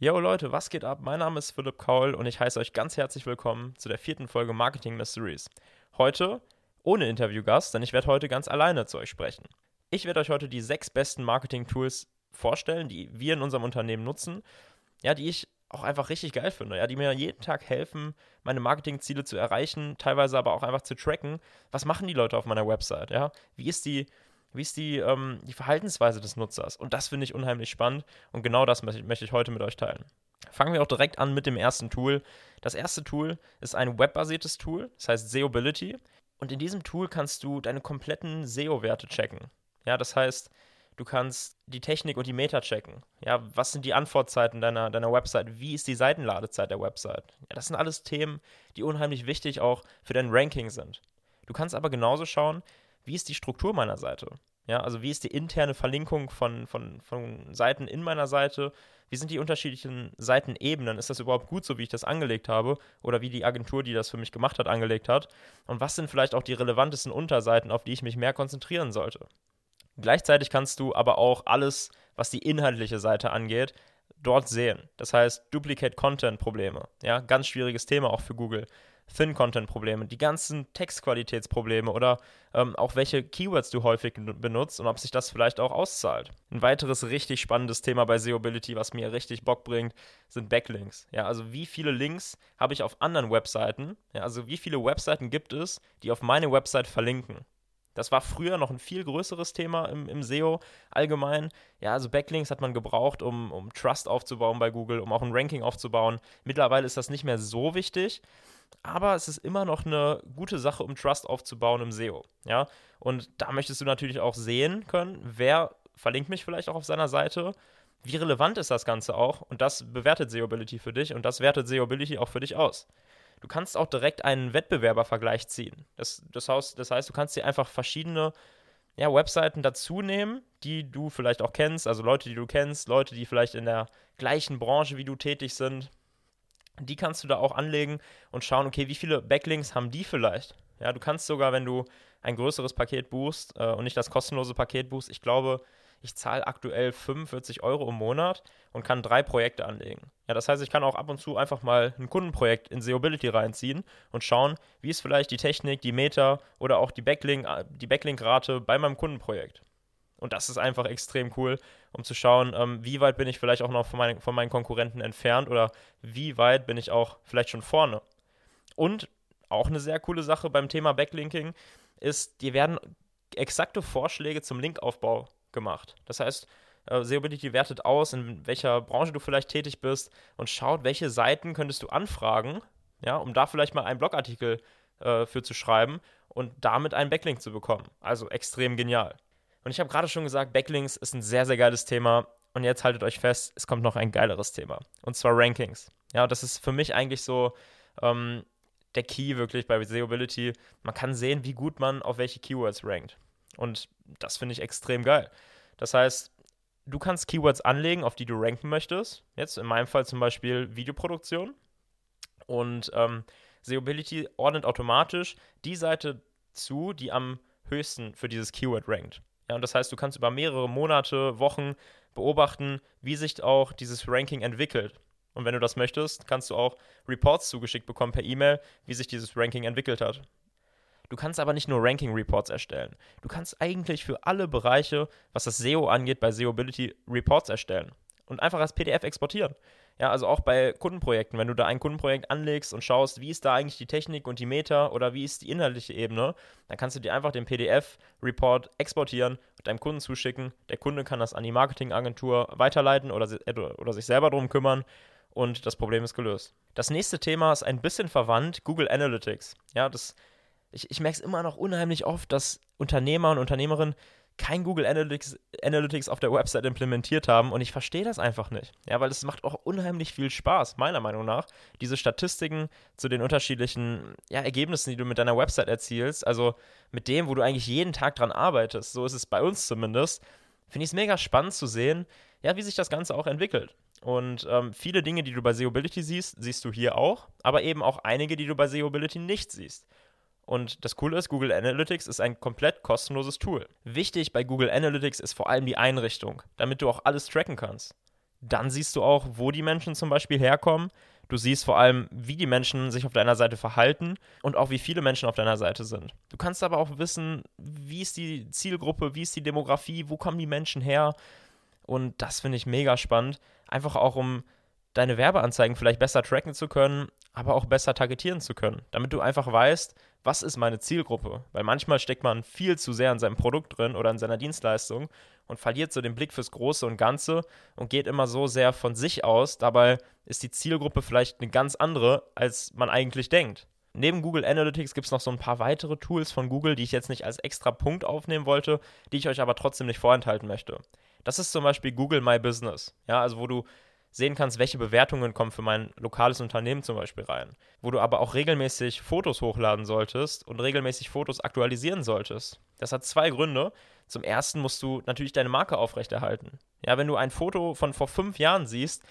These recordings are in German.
Yo Leute, was geht ab? Mein Name ist Philipp Kaul und ich heiße euch ganz herzlich willkommen zu der vierten Folge Marketing Mysteries. Heute ohne Interviewgast, denn ich werde heute ganz alleine zu euch sprechen. Ich werde euch heute die sechs besten Marketing-Tools vorstellen, die wir in unserem Unternehmen nutzen, ja, die ich auch einfach richtig geil finde, ja, die mir jeden Tag helfen, meine Marketingziele zu erreichen, teilweise aber auch einfach zu tracken. Was machen die Leute auf meiner Website, ja? Wie ist die wie ist die, ähm, die Verhaltensweise des Nutzers? Und das finde ich unheimlich spannend und genau das möchte, ich heute mit euch teilen. Fangen wir auch direkt an mit dem ersten Tool. Das erste Tool ist ein webbasiertes Tool, das heißt Seobility. Und in diesem Tool kannst du deine kompletten SEO-Werte checken. Ja, das heißt, du kannst die Technik und die Meta checken. Ja, was sind die Antwortzeiten deiner, deiner Website? Wie ist die Seitenladezeit der Website? Ja, das sind alles Themen, die unheimlich wichtig auch für dein Ranking sind. Du kannst aber genauso schauen, wie ist die Struktur meiner Seite? Ja, also wie ist die interne Verlinkung von, von, von Seiten in meiner Seite? Wie sind die unterschiedlichen Seitenebenen? Ist das überhaupt gut so, wie ich das angelegt habe? Oder wie die Agentur, die das für mich gemacht hat, angelegt hat? Und was sind vielleicht auch die relevantesten Unterseiten, auf die ich mich mehr konzentrieren sollte? Gleichzeitig kannst du aber auch alles, was die inhaltliche Seite angeht, dort sehen. Das heißt, Duplicate Content Probleme. Ja, ganz schwieriges Thema auch für Google. Thin-Content-Probleme, die ganzen Textqualitätsprobleme oder ähm, auch welche Keywords du häufig benutzt und ob sich das vielleicht auch auszahlt. Ein weiteres richtig spannendes Thema bei Seobility, was mir richtig Bock bringt, sind Backlinks. Ja, also wie viele Links habe ich auf anderen Webseiten? Ja, also wie viele Webseiten gibt es, die auf meine Website verlinken? Das war früher noch ein viel größeres Thema im, im SEO allgemein. Ja, also Backlinks hat man gebraucht, um, um Trust aufzubauen bei Google, um auch ein Ranking aufzubauen. Mittlerweile ist das nicht mehr so wichtig aber es ist immer noch eine gute Sache, um Trust aufzubauen im SEO. Ja, und da möchtest du natürlich auch sehen können, wer verlinkt mich vielleicht auch auf seiner Seite. Wie relevant ist das Ganze auch? Und das bewertet SEObility für dich und das wertet SEObility auch für dich aus. Du kannst auch direkt einen Wettbewerbervergleich ziehen. Das, das, heißt, das heißt, du kannst dir einfach verschiedene ja, Webseiten dazu nehmen, die du vielleicht auch kennst, also Leute, die du kennst, Leute, die vielleicht in der gleichen Branche wie du tätig sind, die kannst du da auch anlegen und schauen, okay, wie viele Backlinks haben die vielleicht? Ja, du kannst sogar, wenn du ein größeres Paket buchst äh, und nicht das kostenlose Paket buchst, ich glaube, ich zahle aktuell 45 Euro im Monat und kann drei Projekte anlegen. Ja, das heißt, ich kann auch ab und zu einfach mal ein Kundenprojekt in Seobility reinziehen und schauen, wie ist vielleicht die Technik, die Meta oder auch die Backlink, die Backlink-Rate bei meinem Kundenprojekt. Und das ist einfach extrem cool, um zu schauen, ähm, wie weit bin ich vielleicht auch noch von, mein, von meinen Konkurrenten entfernt oder wie weit bin ich auch vielleicht schon vorne. Und auch eine sehr coole Sache beim Thema Backlinking ist, dir werden exakte Vorschläge zum Linkaufbau gemacht. Das heißt, äh, Seobility wertet aus, in welcher Branche du vielleicht tätig bist und schaut, welche Seiten könntest du anfragen, ja, um da vielleicht mal einen Blogartikel äh, für zu schreiben und damit einen Backlink zu bekommen. Also extrem genial. Und ich habe gerade schon gesagt, Backlinks ist ein sehr, sehr geiles Thema. Und jetzt haltet euch fest, es kommt noch ein geileres Thema. Und zwar Rankings. Ja, das ist für mich eigentlich so ähm, der Key wirklich bei Seeability. Man kann sehen, wie gut man auf welche Keywords rankt. Und das finde ich extrem geil. Das heißt, du kannst Keywords anlegen, auf die du ranken möchtest. Jetzt in meinem Fall zum Beispiel Videoproduktion. Und ähm, Seeability ordnet automatisch die Seite zu, die am höchsten für dieses Keyword rankt. Ja, und das heißt, du kannst über mehrere Monate, Wochen beobachten, wie sich auch dieses Ranking entwickelt. Und wenn du das möchtest, kannst du auch Reports zugeschickt bekommen per E-Mail, wie sich dieses Ranking entwickelt hat. Du kannst aber nicht nur Ranking-Reports erstellen. Du kannst eigentlich für alle Bereiche, was das SEO angeht, bei SEObility Reports erstellen und einfach als PDF exportieren. Ja, also auch bei Kundenprojekten, wenn du da ein Kundenprojekt anlegst und schaust, wie ist da eigentlich die Technik und die Meta oder wie ist die inhaltliche Ebene, dann kannst du dir einfach den PDF-Report exportieren und deinem Kunden zuschicken. Der Kunde kann das an die Marketingagentur weiterleiten oder, oder sich selber darum kümmern und das Problem ist gelöst. Das nächste Thema ist ein bisschen verwandt, Google Analytics. Ja, das, ich, ich merke es immer noch unheimlich oft, dass Unternehmer und Unternehmerinnen kein Google Analytics, Analytics auf der Website implementiert haben und ich verstehe das einfach nicht. Ja, weil es macht auch unheimlich viel Spaß, meiner Meinung nach, diese Statistiken zu den unterschiedlichen ja, Ergebnissen, die du mit deiner Website erzielst, also mit dem, wo du eigentlich jeden Tag dran arbeitest, so ist es bei uns zumindest, finde ich es mega spannend zu sehen, ja, wie sich das Ganze auch entwickelt. Und ähm, viele Dinge, die du bei SEObility siehst, siehst du hier auch, aber eben auch einige, die du bei SEObility nicht siehst. Und das Coole ist, Google Analytics ist ein komplett kostenloses Tool. Wichtig bei Google Analytics ist vor allem die Einrichtung, damit du auch alles tracken kannst. Dann siehst du auch, wo die Menschen zum Beispiel herkommen. Du siehst vor allem, wie die Menschen sich auf deiner Seite verhalten und auch wie viele Menschen auf deiner Seite sind. Du kannst aber auch wissen, wie ist die Zielgruppe, wie ist die Demografie, wo kommen die Menschen her. Und das finde ich mega spannend. Einfach auch, um deine Werbeanzeigen vielleicht besser tracken zu können, aber auch besser targetieren zu können. Damit du einfach weißt, was ist meine Zielgruppe? Weil manchmal steckt man viel zu sehr in seinem Produkt drin oder in seiner Dienstleistung und verliert so den Blick fürs Große und Ganze und geht immer so sehr von sich aus. Dabei ist die Zielgruppe vielleicht eine ganz andere, als man eigentlich denkt. Neben Google Analytics gibt es noch so ein paar weitere Tools von Google, die ich jetzt nicht als extra Punkt aufnehmen wollte, die ich euch aber trotzdem nicht vorenthalten möchte. Das ist zum Beispiel Google My Business, ja, also wo du sehen kannst, welche Bewertungen kommen für mein lokales Unternehmen zum Beispiel rein. Wo du aber auch regelmäßig Fotos hochladen solltest und regelmäßig Fotos aktualisieren solltest. Das hat zwei Gründe. Zum ersten musst du natürlich deine Marke aufrechterhalten. Ja, wenn du ein Foto von vor fünf Jahren siehst,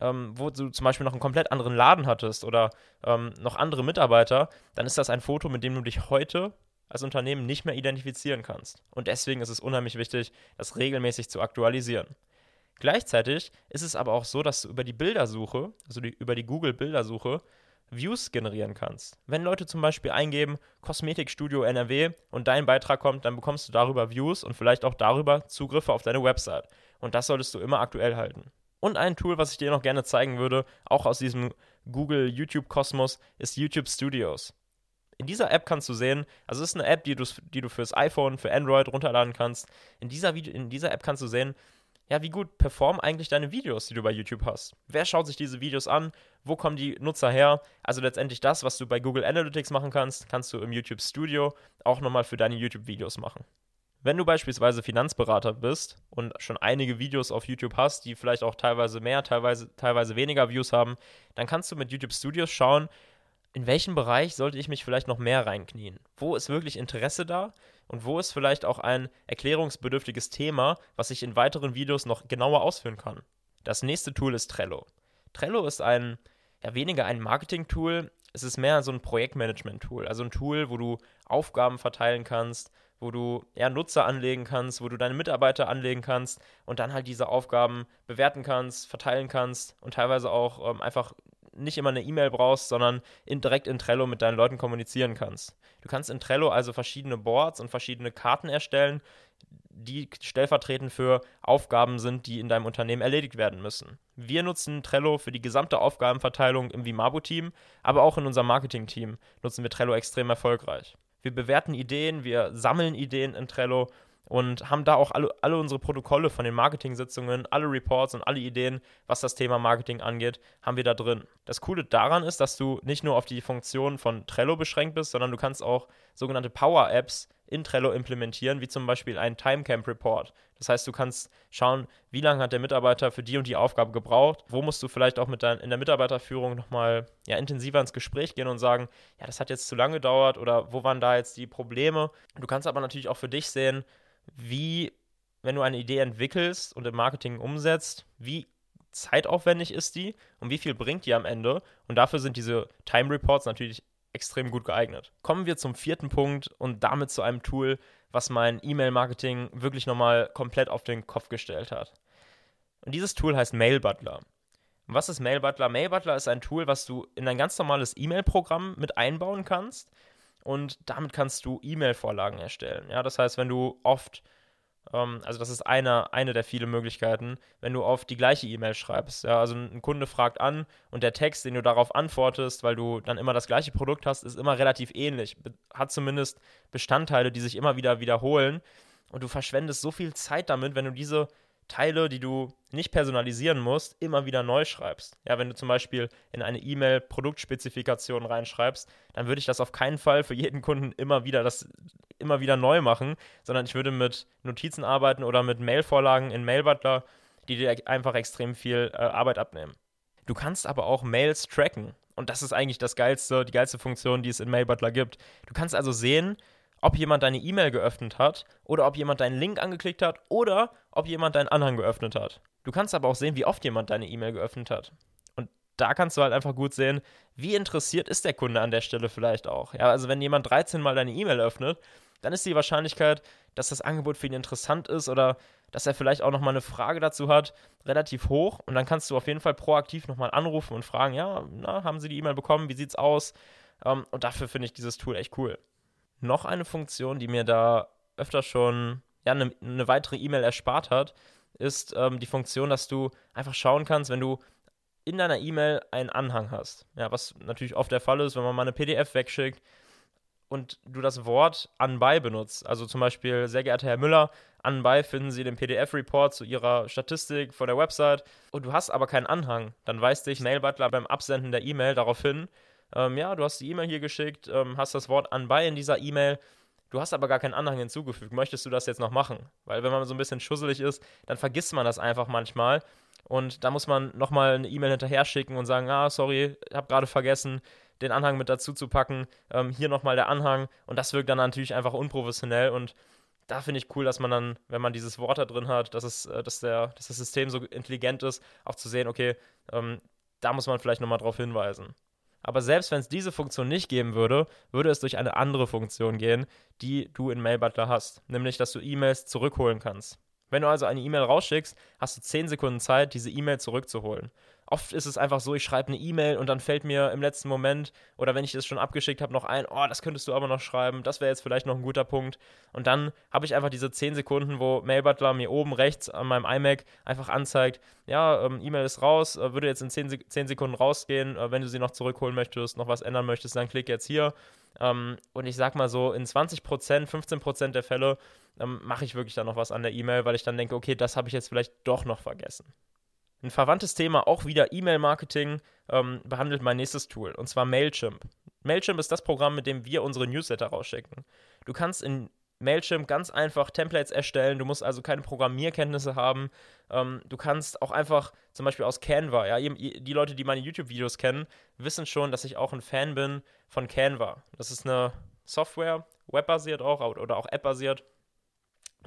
ähm, wo du zum Beispiel noch einen komplett anderen Laden hattest oder ähm, noch andere Mitarbeiter, dann ist das ein Foto, mit dem du dich heute als Unternehmen nicht mehr identifizieren kannst. Und deswegen ist es unheimlich wichtig, das regelmäßig zu aktualisieren. Gleichzeitig ist es aber auch so, dass du über die Bildersuche, also die, über die Google-Bildersuche, Views generieren kannst. Wenn Leute zum Beispiel eingeben Kosmetikstudio NRW und dein Beitrag kommt, dann bekommst du darüber Views und vielleicht auch darüber Zugriffe auf deine Website. Und das solltest du immer aktuell halten. Und ein Tool, was ich dir noch gerne zeigen würde, auch aus diesem Google YouTube-Kosmos, ist YouTube Studios. In dieser App kannst du sehen, also es ist eine App, die du, die du fürs iPhone, für Android runterladen kannst. In dieser, Video, in dieser App kannst du sehen, ja, wie gut performen eigentlich deine Videos, die du bei YouTube hast? Wer schaut sich diese Videos an? Wo kommen die Nutzer her? Also letztendlich das, was du bei Google Analytics machen kannst, kannst du im YouTube Studio auch nochmal für deine YouTube-Videos machen. Wenn du beispielsweise Finanzberater bist und schon einige Videos auf YouTube hast, die vielleicht auch teilweise mehr, teilweise, teilweise weniger Views haben, dann kannst du mit YouTube Studios schauen, in welchem Bereich sollte ich mich vielleicht noch mehr reinknien? Wo ist wirklich Interesse da? Und wo ist vielleicht auch ein erklärungsbedürftiges Thema, was ich in weiteren Videos noch genauer ausführen kann? Das nächste Tool ist Trello. Trello ist ein, ja, weniger ein Marketing-Tool, es ist mehr so ein Projektmanagement-Tool. Also ein Tool, wo du Aufgaben verteilen kannst, wo du eher Nutzer anlegen kannst, wo du deine Mitarbeiter anlegen kannst und dann halt diese Aufgaben bewerten kannst, verteilen kannst und teilweise auch ähm, einfach nicht immer eine E-Mail brauchst, sondern in, direkt in Trello mit deinen Leuten kommunizieren kannst. Du kannst in Trello also verschiedene Boards und verschiedene Karten erstellen, die stellvertretend für Aufgaben sind, die in deinem Unternehmen erledigt werden müssen. Wir nutzen Trello für die gesamte Aufgabenverteilung im Vimabo-Team, aber auch in unserem Marketing-Team nutzen wir Trello extrem erfolgreich. Wir bewerten Ideen, wir sammeln Ideen in Trello und haben da auch alle, alle unsere Protokolle von den Marketing-Sitzungen, alle Reports und alle Ideen, was das Thema Marketing angeht, haben wir da drin. Das Coole daran ist, dass du nicht nur auf die Funktion von Trello beschränkt bist, sondern du kannst auch sogenannte Power-Apps in Trello implementieren, wie zum Beispiel ein Timecamp Report. Das heißt, du kannst schauen, wie lange hat der Mitarbeiter für die und die Aufgabe gebraucht, wo musst du vielleicht auch mit dein, in der Mitarbeiterführung nochmal ja, intensiver ins Gespräch gehen und sagen, ja, das hat jetzt zu lange gedauert oder wo waren da jetzt die Probleme. Du kannst aber natürlich auch für dich sehen, wie, wenn du eine Idee entwickelst und im Marketing umsetzt, wie zeitaufwendig ist die und wie viel bringt die am Ende. Und dafür sind diese Time Reports natürlich extrem gut geeignet. Kommen wir zum vierten Punkt und damit zu einem Tool, was mein E-Mail-Marketing wirklich nochmal komplett auf den Kopf gestellt hat. Und dieses Tool heißt Mail Butler. Und was ist Mail Butler? Mail Butler ist ein Tool, was du in ein ganz normales E-Mail-Programm mit einbauen kannst und damit kannst du E-Mail-Vorlagen erstellen. Ja, das heißt, wenn du oft, ähm, also das ist eine, eine der vielen Möglichkeiten, wenn du oft die gleiche E-Mail schreibst. Ja, also ein Kunde fragt an und der Text, den du darauf antwortest, weil du dann immer das gleiche Produkt hast, ist immer relativ ähnlich. Hat zumindest Bestandteile, die sich immer wieder wiederholen. Und du verschwendest so viel Zeit damit, wenn du diese Teile, die du nicht personalisieren musst, immer wieder neu schreibst. Ja, wenn du zum Beispiel in eine E-Mail Produktspezifikation reinschreibst, dann würde ich das auf keinen Fall für jeden Kunden immer wieder das immer wieder neu machen, sondern ich würde mit Notizen arbeiten oder mit Mailvorlagen in Mailbutler, die dir einfach extrem viel äh, Arbeit abnehmen. Du kannst aber auch Mails tracken und das ist eigentlich das geilste, die geilste Funktion, die es in Mailbutler gibt. Du kannst also sehen, ob jemand deine E-Mail geöffnet hat oder ob jemand deinen Link angeklickt hat oder ob jemand deinen Anhang geöffnet hat. Du kannst aber auch sehen, wie oft jemand deine E-Mail geöffnet hat. Und da kannst du halt einfach gut sehen, wie interessiert ist der Kunde an der Stelle vielleicht auch. Ja, also wenn jemand 13 Mal deine E-Mail öffnet dann ist die Wahrscheinlichkeit, dass das Angebot für ihn interessant ist oder dass er vielleicht auch nochmal eine Frage dazu hat, relativ hoch. Und dann kannst du auf jeden Fall proaktiv nochmal anrufen und fragen, ja, na, haben Sie die E-Mail bekommen? Wie sieht's aus? Ähm, und dafür finde ich dieses Tool echt cool. Noch eine Funktion, die mir da öfter schon ja, eine, eine weitere E-Mail erspart hat, ist ähm, die Funktion, dass du einfach schauen kannst, wenn du in deiner E-Mail einen Anhang hast. Ja, was natürlich oft der Fall ist, wenn man mal eine PDF wegschickt und du das Wort anbei benutzt. Also zum Beispiel, sehr geehrter Herr Müller, anbei finden Sie den PDF-Report zu Ihrer Statistik von der Website und du hast aber keinen Anhang. Dann weist dich Mail Butler beim Absenden der E-Mail darauf hin, ähm, ja, du hast die E-Mail hier geschickt, ähm, hast das Wort anbei in dieser E-Mail Du hast aber gar keinen Anhang hinzugefügt. Möchtest du das jetzt noch machen? Weil wenn man so ein bisschen schusselig ist, dann vergisst man das einfach manchmal. Und da muss man nochmal eine E-Mail hinterher schicken und sagen, ah, sorry, ich habe gerade vergessen, den Anhang mit dazu zu packen. Ähm, hier nochmal der Anhang. Und das wirkt dann natürlich einfach unprofessionell. Und da finde ich cool, dass man dann, wenn man dieses Wort da drin hat, dass, es, äh, dass, der, dass das System so intelligent ist, auch zu sehen, okay, ähm, da muss man vielleicht nochmal drauf hinweisen. Aber selbst wenn es diese Funktion nicht geben würde, würde es durch eine andere Funktion gehen, die du in Mailbutler hast, nämlich dass du E-Mails zurückholen kannst. Wenn du also eine E-Mail rausschickst, hast du 10 Sekunden Zeit, diese E-Mail zurückzuholen. Oft ist es einfach so, ich schreibe eine E-Mail und dann fällt mir im letzten Moment oder wenn ich es schon abgeschickt habe, noch ein, oh, das könntest du aber noch schreiben, das wäre jetzt vielleicht noch ein guter Punkt. Und dann habe ich einfach diese 10 Sekunden, wo Mailbutler mir oben rechts an meinem iMac einfach anzeigt, ja, ähm, E-Mail ist raus, äh, würde jetzt in 10, 10 Sekunden rausgehen, äh, wenn du sie noch zurückholen möchtest, noch was ändern möchtest, dann klick jetzt hier. Ähm, und ich sag mal so, in 20%, 15% der Fälle ähm, mache ich wirklich dann noch was an der E-Mail, weil ich dann denke, okay, das habe ich jetzt vielleicht doch noch vergessen. Ein verwandtes Thema, auch wieder E-Mail-Marketing, ähm, behandelt mein nächstes Tool, und zwar Mailchimp. Mailchimp ist das Programm, mit dem wir unsere Newsletter rausschicken. Du kannst in Mailchimp ganz einfach Templates erstellen, du musst also keine Programmierkenntnisse haben. Ähm, du kannst auch einfach zum Beispiel aus Canva, ja, die Leute, die meine YouTube-Videos kennen, wissen schon, dass ich auch ein Fan bin von Canva. Das ist eine Software, webbasiert auch oder auch App-basiert,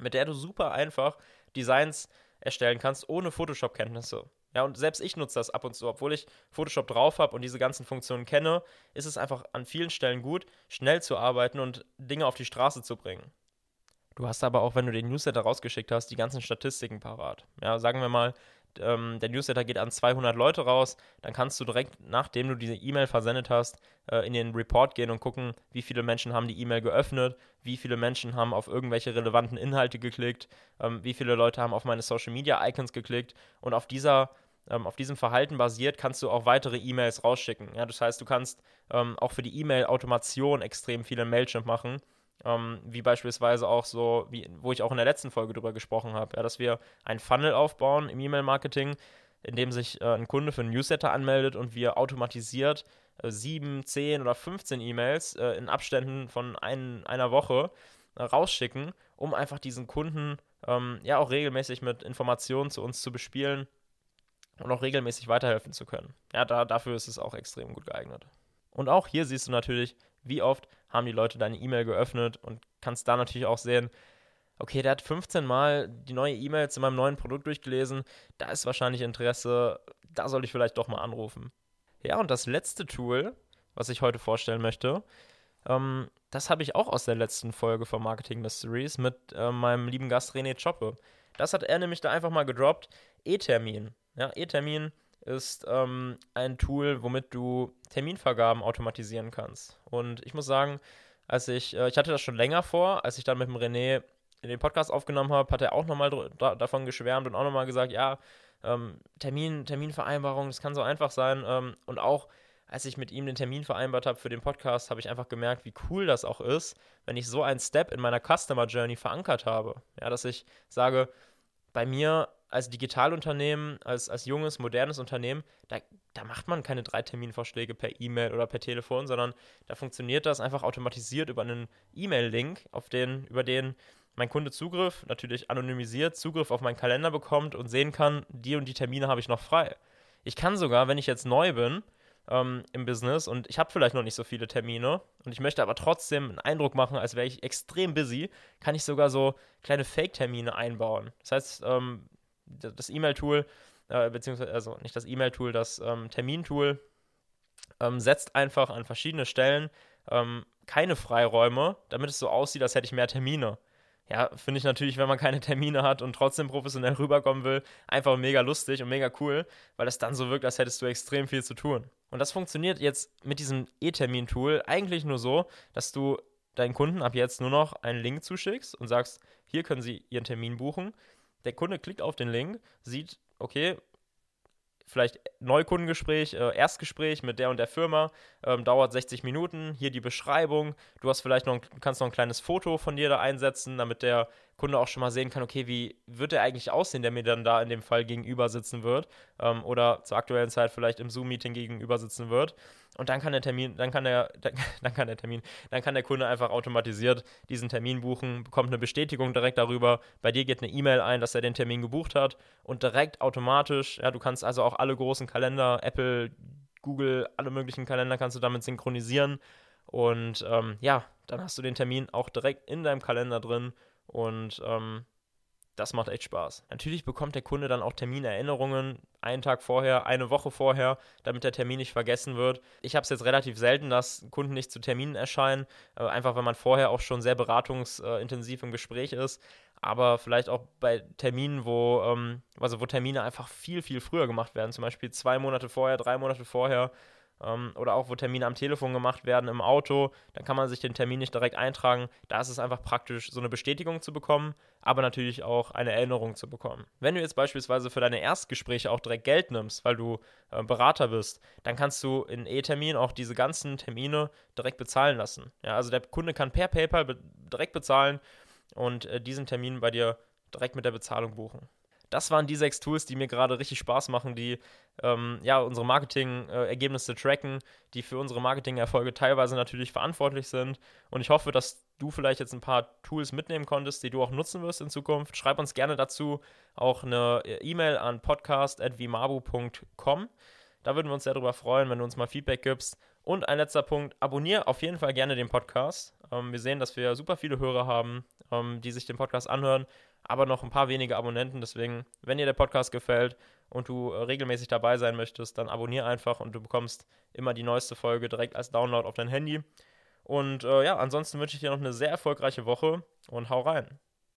mit der du super einfach Designs erstellen kannst, ohne Photoshop-Kenntnisse. Ja, und selbst ich nutze das ab und zu, obwohl ich Photoshop drauf habe und diese ganzen Funktionen kenne, ist es einfach an vielen Stellen gut, schnell zu arbeiten und Dinge auf die Straße zu bringen. Du hast aber auch, wenn du den Newsletter rausgeschickt hast, die ganzen Statistiken parat. Ja, sagen wir mal, ähm, der Newsletter geht an 200 Leute raus, dann kannst du direkt, nachdem du diese E-Mail versendet hast, äh, in den Report gehen und gucken, wie viele Menschen haben die E-Mail geöffnet, wie viele Menschen haben auf irgendwelche relevanten Inhalte geklickt, ähm, wie viele Leute haben auf meine Social Media Icons geklickt. Und auf dieser ähm, auf diesem Verhalten basiert, kannst du auch weitere E-Mails rausschicken. Ja, das heißt, du kannst ähm, auch für die E-Mail-Automation extrem viele Mailchimp machen ähm, wie beispielsweise auch so, wie, wo ich auch in der letzten Folge drüber gesprochen habe, ja, dass wir ein Funnel aufbauen im E-Mail-Marketing, in dem sich äh, ein Kunde für einen Newsletter anmeldet und wir automatisiert äh, 7, 10 oder 15 E-Mails äh, in Abständen von ein, einer Woche äh, rausschicken, um einfach diesen Kunden ähm, ja auch regelmäßig mit Informationen zu uns zu bespielen und auch regelmäßig weiterhelfen zu können. Ja, da, dafür ist es auch extrem gut geeignet. Und auch hier siehst du natürlich, wie oft haben die Leute deine E-Mail geöffnet und kannst da natürlich auch sehen, okay, der hat 15 Mal die neue E-Mail zu meinem neuen Produkt durchgelesen, da ist wahrscheinlich Interesse, da soll ich vielleicht doch mal anrufen. Ja, und das letzte Tool, was ich heute vorstellen möchte, ähm, das habe ich auch aus der letzten Folge von Marketing Mysteries mit äh, meinem lieben Gast René Choppe. Das hat er nämlich da einfach mal gedroppt. E-Termin. Ja, E-Termin ist ähm, ein Tool, womit du Terminvergaben automatisieren kannst. Und ich muss sagen, als ich, äh, ich hatte das schon länger vor, als ich dann mit dem René den Podcast aufgenommen habe, hat er auch nochmal da, davon geschwärmt und auch nochmal gesagt, ja, ähm, Termin, Terminvereinbarung, das kann so einfach sein. Ähm, und auch als ich mit ihm den Termin vereinbart habe für den Podcast, habe ich einfach gemerkt, wie cool das auch ist, wenn ich so einen Step in meiner Customer Journey verankert habe. Ja, dass ich sage, bei mir als Digitalunternehmen, als, als junges, modernes Unternehmen, da, da macht man keine drei Terminvorschläge per E-Mail oder per Telefon, sondern da funktioniert das einfach automatisiert über einen E-Mail-Link, auf den, über den mein Kunde Zugriff, natürlich anonymisiert, Zugriff auf meinen Kalender bekommt und sehen kann, die und die Termine habe ich noch frei. Ich kann sogar, wenn ich jetzt neu bin ähm, im Business und ich habe vielleicht noch nicht so viele Termine und ich möchte aber trotzdem einen Eindruck machen, als wäre ich extrem busy, kann ich sogar so kleine Fake-Termine einbauen. Das heißt, ähm, das E-Mail-Tool, äh, beziehungsweise, also nicht das E-Mail-Tool, das ähm, Termin-Tool, ähm, setzt einfach an verschiedene Stellen ähm, keine Freiräume, damit es so aussieht, als hätte ich mehr Termine. Ja, finde ich natürlich, wenn man keine Termine hat und trotzdem professionell rüberkommen will, einfach mega lustig und mega cool, weil es dann so wirkt, als hättest du extrem viel zu tun. Und das funktioniert jetzt mit diesem E-Termin-Tool eigentlich nur so, dass du deinen Kunden ab jetzt nur noch einen Link zuschickst und sagst, hier können sie ihren Termin buchen. Der Kunde klickt auf den Link, sieht, okay, vielleicht Neukundengespräch, äh, Erstgespräch mit der und der Firma, ähm, dauert 60 Minuten. Hier die Beschreibung. Du hast vielleicht noch, kannst noch ein kleines Foto von dir da einsetzen, damit der Kunde auch schon mal sehen kann, okay, wie wird er eigentlich aussehen, der mir dann da in dem Fall gegenüber sitzen wird ähm, oder zur aktuellen Zeit vielleicht im Zoom-Meeting gegenüber sitzen wird. Und dann kann der Termin, dann kann der, dann kann der Termin, dann kann der Kunde einfach automatisiert diesen Termin buchen, bekommt eine Bestätigung direkt darüber. Bei dir geht eine E-Mail ein, dass er den Termin gebucht hat und direkt automatisch, ja, du kannst also auch alle großen Kalender, Apple, Google, alle möglichen Kalender kannst du damit synchronisieren. Und ähm, ja, dann hast du den Termin auch direkt in deinem Kalender drin und ähm, das macht echt Spaß. Natürlich bekommt der Kunde dann auch Terminerinnerungen einen Tag vorher, eine Woche vorher, damit der Termin nicht vergessen wird. Ich habe es jetzt relativ selten, dass Kunden nicht zu Terminen erscheinen, äh, einfach weil man vorher auch schon sehr beratungsintensiv im Gespräch ist. Aber vielleicht auch bei Terminen, wo, ähm, also wo Termine einfach viel, viel früher gemacht werden, zum Beispiel zwei Monate vorher, drei Monate vorher, ähm, oder auch wo Termine am Telefon gemacht werden im Auto, dann kann man sich den Termin nicht direkt eintragen. Da ist es einfach praktisch, so eine Bestätigung zu bekommen, aber natürlich auch eine Erinnerung zu bekommen. Wenn du jetzt beispielsweise für deine Erstgespräche auch direkt Geld nimmst, weil du äh, Berater bist, dann kannst du in E-Termin auch diese ganzen Termine direkt bezahlen lassen. Ja, also der Kunde kann per PayPal be direkt bezahlen und äh, diesen Termin bei dir direkt mit der Bezahlung buchen das waren die sechs Tools, die mir gerade richtig Spaß machen, die ähm, ja unsere Marketing-Ergebnisse tracken, die für unsere Marketing-Erfolge teilweise natürlich verantwortlich sind. Und ich hoffe, dass du vielleicht jetzt ein paar Tools mitnehmen konntest, die du auch nutzen wirst in Zukunft. Schreib uns gerne dazu auch eine E-Mail an podcast.vimabu.com. Da würden wir uns sehr darüber freuen, wenn du uns mal Feedback gibst. Und ein letzter Punkt, abonniere auf jeden Fall gerne den Podcast. Ähm, wir sehen, dass wir super viele Hörer haben, ähm, die sich den Podcast anhören aber noch ein paar wenige Abonnenten. Deswegen, wenn dir der Podcast gefällt und du äh, regelmäßig dabei sein möchtest, dann abonniere einfach und du bekommst immer die neueste Folge direkt als Download auf dein Handy. Und äh, ja, ansonsten wünsche ich dir noch eine sehr erfolgreiche Woche und hau rein.